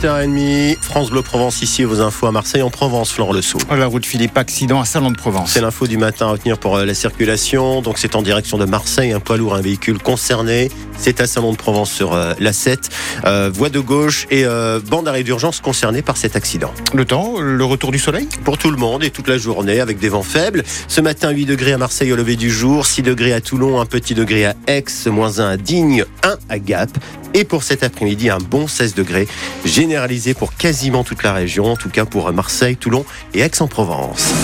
8h30, France Bleu Provence ici et vos infos à Marseille en Provence, Flore Le Sceau. La route Philippe, accident à Salon de Provence. C'est l'info du matin à retenir pour euh, la circulation. Donc c'est en direction de Marseille, un poids lourd, un véhicule concerné. C'est à Salon de Provence sur euh, la 7, euh, voie de gauche et bande d'arrêt d'urgence concernée par cet accident. Le temps, le retour du soleil? Pour tout le monde et toute la journée avec des vents faibles. Ce matin 8 degrés à Marseille au lever du jour, 6 degrés à Toulon, un petit degré à Aix, moins 1 à Digne, 1 à Gap. Et pour cet après-midi, un bon 16 degrés, généralisé pour quasiment toute la région, en tout cas pour Marseille, Toulon et Aix-en-Provence.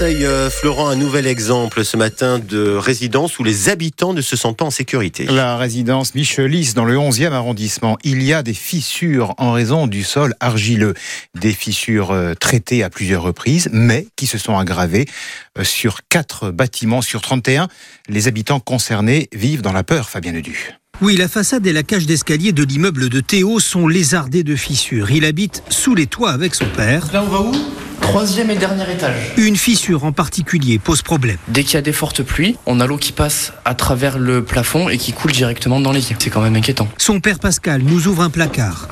Marseille, euh, Florent, un nouvel exemple ce matin de résidence où les habitants ne se sentent pas en sécurité. La résidence Michelis dans le 11e arrondissement. Il y a des fissures en raison du sol argileux. Des fissures euh, traitées à plusieurs reprises, mais qui se sont aggravées euh, sur quatre bâtiments sur 31. Les habitants concernés vivent dans la peur, Fabien Ledu. Oui, la façade et la cage d'escalier de l'immeuble de Théo sont lézardées de fissures. Il habite sous les toits avec son père. Là, on va où? Troisième et dernier étage. Une fissure en particulier pose problème. Dès qu'il y a des fortes pluies, on a l'eau qui passe à travers le plafond et qui coule directement dans les lits. C'est quand même inquiétant. Son père Pascal nous ouvre un placard.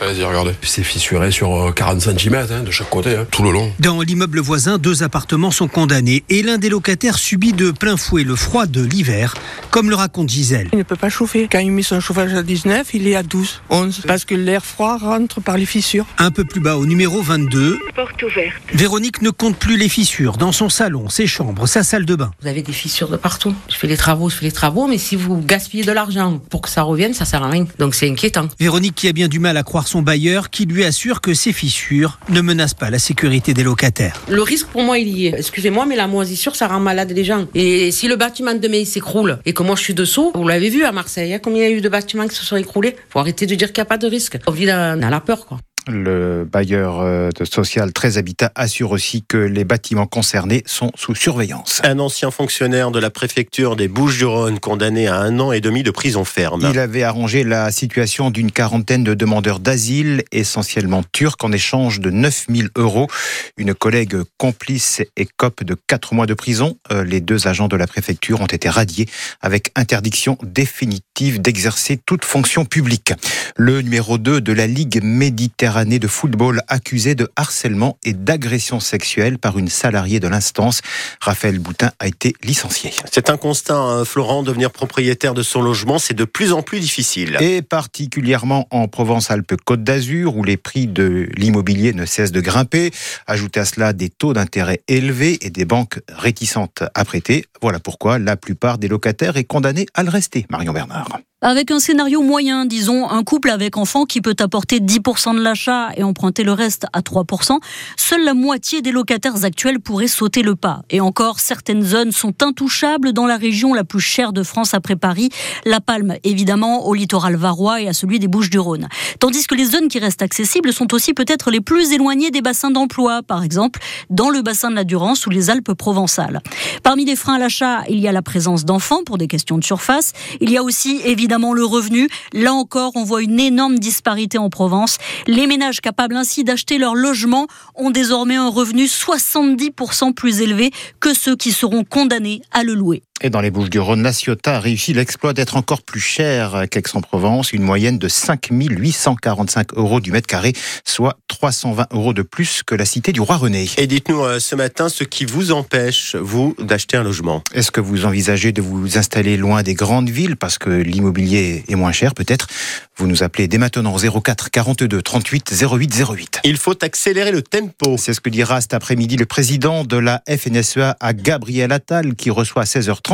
Vas-y, regardez. C'est fissuré sur 40 euh, cm hein, de chaque côté, hein, tout le long. Dans l'immeuble voisin, deux appartements sont condamnés et l'un des locataires subit de plein fouet le froid de l'hiver, comme le raconte Gisèle. Il ne peut pas chauffer. Quand il met son chauffage à 19, il est à 12, 11, parce que l'air froid rentre par les fissures. Un peu plus bas, au numéro 22, porte ouverte. Véronique ne compte plus les fissures dans son salon, ses chambres, sa salle de bain. Vous avez des fissures de partout. Je fais les travaux, je fais les travaux, mais si vous gaspillez de l'argent pour que ça revienne, ça sert à rien. Donc c'est inquiétant. Véronique qui a bien du mal à croire son bailleur qui lui assure que ces fissures ne menacent pas la sécurité des locataires. Le risque pour moi, il y est. Excusez-moi, mais la moisissure, ça rend malade les gens. Et si le bâtiment de demain s'écroule et que moi je suis dessous, vous l'avez vu à Marseille, hein, combien il y a eu de bâtiments qui se sont écroulés Faut arrêter de dire qu'il n'y a pas de risque. On vit dans la peur, quoi. Le bailleur euh, social Très Habitat assure aussi que les bâtiments concernés sont sous surveillance. Un ancien fonctionnaire de la préfecture des Bouches-du-Rhône condamné à un an et demi de prison ferme. Il avait arrangé la situation d'une quarantaine de demandeurs d'asile, essentiellement turcs, en échange de 9000 euros. Une collègue complice écope de 4 mois de prison. Euh, les deux agents de la préfecture ont été radiés avec interdiction définitive d'exercer toute fonction publique. Le numéro 2 de la Ligue Méditerranée année de football accusé de harcèlement et d'agression sexuelle par une salariée de l'instance. Raphaël Boutin a été licencié. C'est un constat, hein, Florent, devenir propriétaire de son logement, c'est de plus en plus difficile. Et particulièrement en Provence-Alpes-Côte d'Azur, où les prix de l'immobilier ne cessent de grimper. Ajoutez à cela des taux d'intérêt élevés et des banques réticentes à prêter. Voilà pourquoi la plupart des locataires est condamnés à le rester. Marion Bernard. Avec un scénario moyen, disons un couple avec enfant qui peut apporter 10% de l'achat et emprunter le reste à 3%, seule la moitié des locataires actuels pourraient sauter le pas. Et encore, certaines zones sont intouchables dans la région la plus chère de France après Paris, La Palme évidemment, au littoral varois et à celui des Bouches-du-Rhône. Tandis que les zones qui restent accessibles sont aussi peut-être les plus éloignées des bassins d'emploi, par exemple dans le bassin de la Durance ou les Alpes provençales. Parmi les freins à l'achat, il y a la présence d'enfants pour des questions de surface. Il y a aussi évidemment le revenu. Là encore, on voit une énorme disparité en Provence. Les ménages capables ainsi d'acheter leur logement ont désormais un revenu 70% plus élevé que ceux qui seront condamnés à le louer. Et dans les Bouches-du-Rhône, la Ciotat a réussi l'exploit d'être encore plus cher qu'Aix-en-Provence, une moyenne de 5 845 euros du mètre carré, soit 320 euros de plus que la cité du Roi René. Et dites-nous euh, ce matin ce qui vous empêche, vous, d'acheter un logement. Est-ce que vous envisagez de vous installer loin des grandes villes parce que l'immobilier est moins cher peut-être? Vous nous appelez dès maintenant 04 42 38 08 08. Il faut accélérer le tempo. C'est ce que dira cet après-midi le président de la FNSEA à Gabriel Attal qui reçoit à 16h30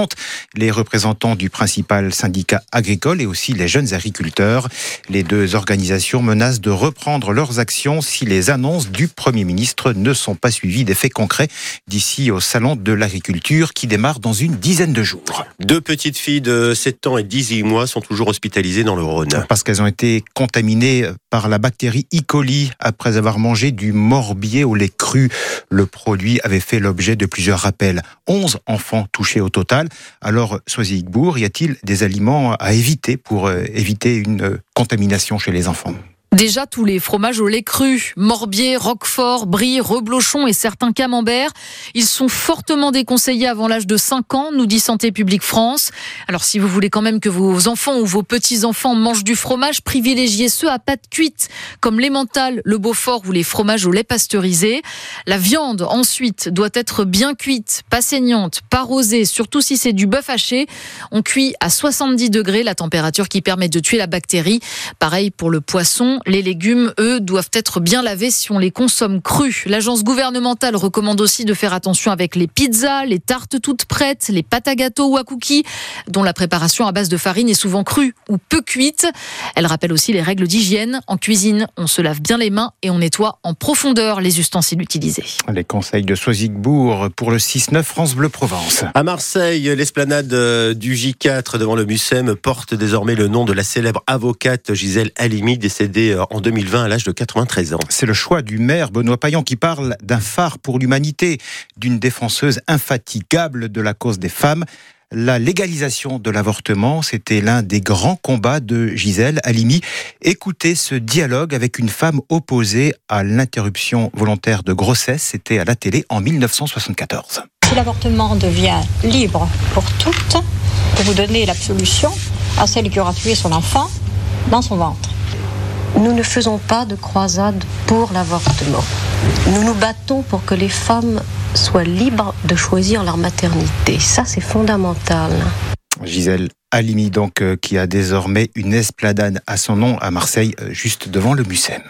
les représentants du principal syndicat agricole et aussi les jeunes agriculteurs. Les deux organisations menacent de reprendre leurs actions si les annonces du Premier ministre ne sont pas suivies d'effets concrets d'ici au Salon de l'agriculture qui démarre dans une dizaine de jours. Deux petites filles de 7 ans et 18 mois sont toujours hospitalisées dans le Rhône. Parce qu'elles ont été contaminées par la bactérie E. coli après avoir mangé du morbier au lait cru. Le produit avait fait l'objet de plusieurs rappels. 11 enfants touchés au total. Alors, Soisy Igbourg, y a-t-il des aliments à éviter pour euh, éviter une euh, contamination chez les enfants? Déjà, tous les fromages au lait cru, Morbier, Roquefort, Brie, Reblochon et certains camemberts, ils sont fortement déconseillés avant l'âge de 5 ans, nous dit Santé publique France. Alors si vous voulez quand même que vos enfants ou vos petits-enfants mangent du fromage, privilégiez ceux à pâte cuite, comme l'emmental, le Beaufort ou les fromages au lait pasteurisé. La viande, ensuite, doit être bien cuite, pas saignante, pas rosée, surtout si c'est du bœuf haché. On cuit à 70 degrés, la température qui permet de tuer la bactérie. Pareil pour le poisson. Les légumes, eux, doivent être bien lavés si on les consomme crus. L'agence gouvernementale recommande aussi de faire attention avec les pizzas, les tartes toutes prêtes, les pâtes à gâteau ou à cookies, dont la préparation à base de farine est souvent crue ou peu cuite. Elle rappelle aussi les règles d'hygiène. En cuisine, on se lave bien les mains et on nettoie en profondeur les ustensiles utilisés. Les conseils de Soisigbourg pour le 6-9 France Bleu Provence. À Marseille, l'esplanade euh, du J4 devant le Mucem porte désormais le nom de la célèbre avocate Gisèle Halimi, décédée euh, en 2020 à l'âge de 93 ans. C'est le choix du maire Benoît Payan qui parle d'un phare pour l'humanité, d'une défenseuse infatigable de la cause des femmes. La légalisation de l'avortement, c'était l'un des grands combats de Gisèle Halimi. Écoutez ce dialogue avec une femme opposée à l'interruption volontaire de grossesse, c'était à la télé en 1974. Si l'avortement devient libre pour toutes, pour vous donner l'absolution à celle qui aura tué son enfant dans son ventre. Nous ne faisons pas de croisade pour l'avortement. Nous nous battons pour que les femmes soient libres de choisir leur maternité. Ça, c'est fondamental. Gisèle Halimi, donc, euh, qui a désormais une esplanade à son nom à Marseille, euh, juste devant le Mucem.